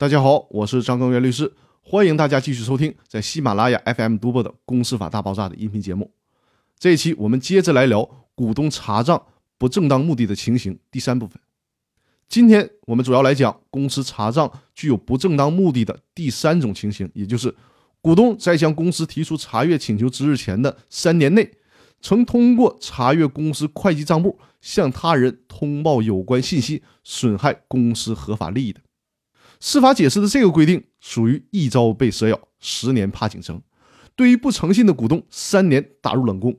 大家好，我是张根源律师，欢迎大家继续收听在喜马拉雅 FM 独播的《公司法大爆炸》的音频节目。这一期我们接着来聊股东查账不正当目的的情形第三部分。今天我们主要来讲公司查账具有不正当目的的第三种情形，也就是股东在向公司提出查阅请求之日前的三年内，曾通过查阅公司会计账簿向他人通报有关信息，损害公司合法利益的。司法解释的这个规定属于一朝被蛇咬，十年怕井绳。对于不诚信的股东，三年打入冷宫。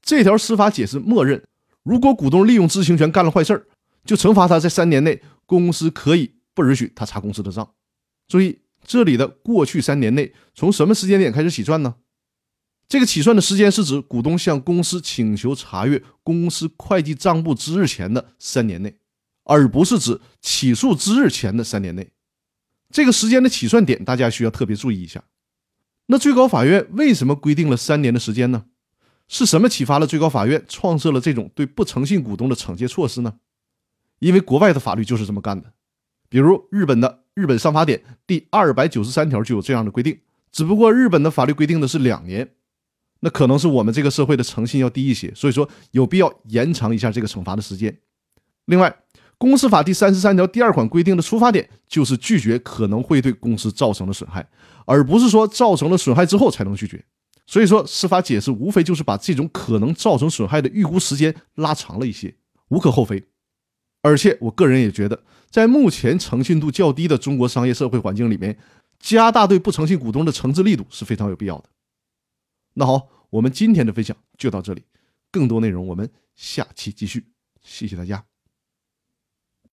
这条司法解释默认，如果股东利用知情权干了坏事儿，就惩罚他在三年内公司可以不允许他查公司的账。注意，这里的过去三年内从什么时间点开始起算呢？这个起算的时间是指股东向公司请求查阅公司会计账簿之日前的三年内。而不是指起诉之日前的三年内，这个时间的起算点，大家需要特别注意一下。那最高法院为什么规定了三年的时间呢？是什么启发了最高法院创设了这种对不诚信股东的惩戒措施呢？因为国外的法律就是这么干的，比如日本的《日本商法典》第二百九十三条就有这样的规定，只不过日本的法律规定的是两年，那可能是我们这个社会的诚信要低一些，所以说有必要延长一下这个惩罚的时间。另外，公司法第三十三条第二款规定的出发点就是拒绝可能会对公司造成的损害，而不是说造成了损害之后才能拒绝。所以说，司法解释无非就是把这种可能造成损害的预估时间拉长了一些，无可厚非。而且，我个人也觉得，在目前诚信度较低的中国商业社会环境里面，加大对不诚信股东的惩治力度是非常有必要的。那好，我们今天的分享就到这里，更多内容我们下期继续。谢谢大家。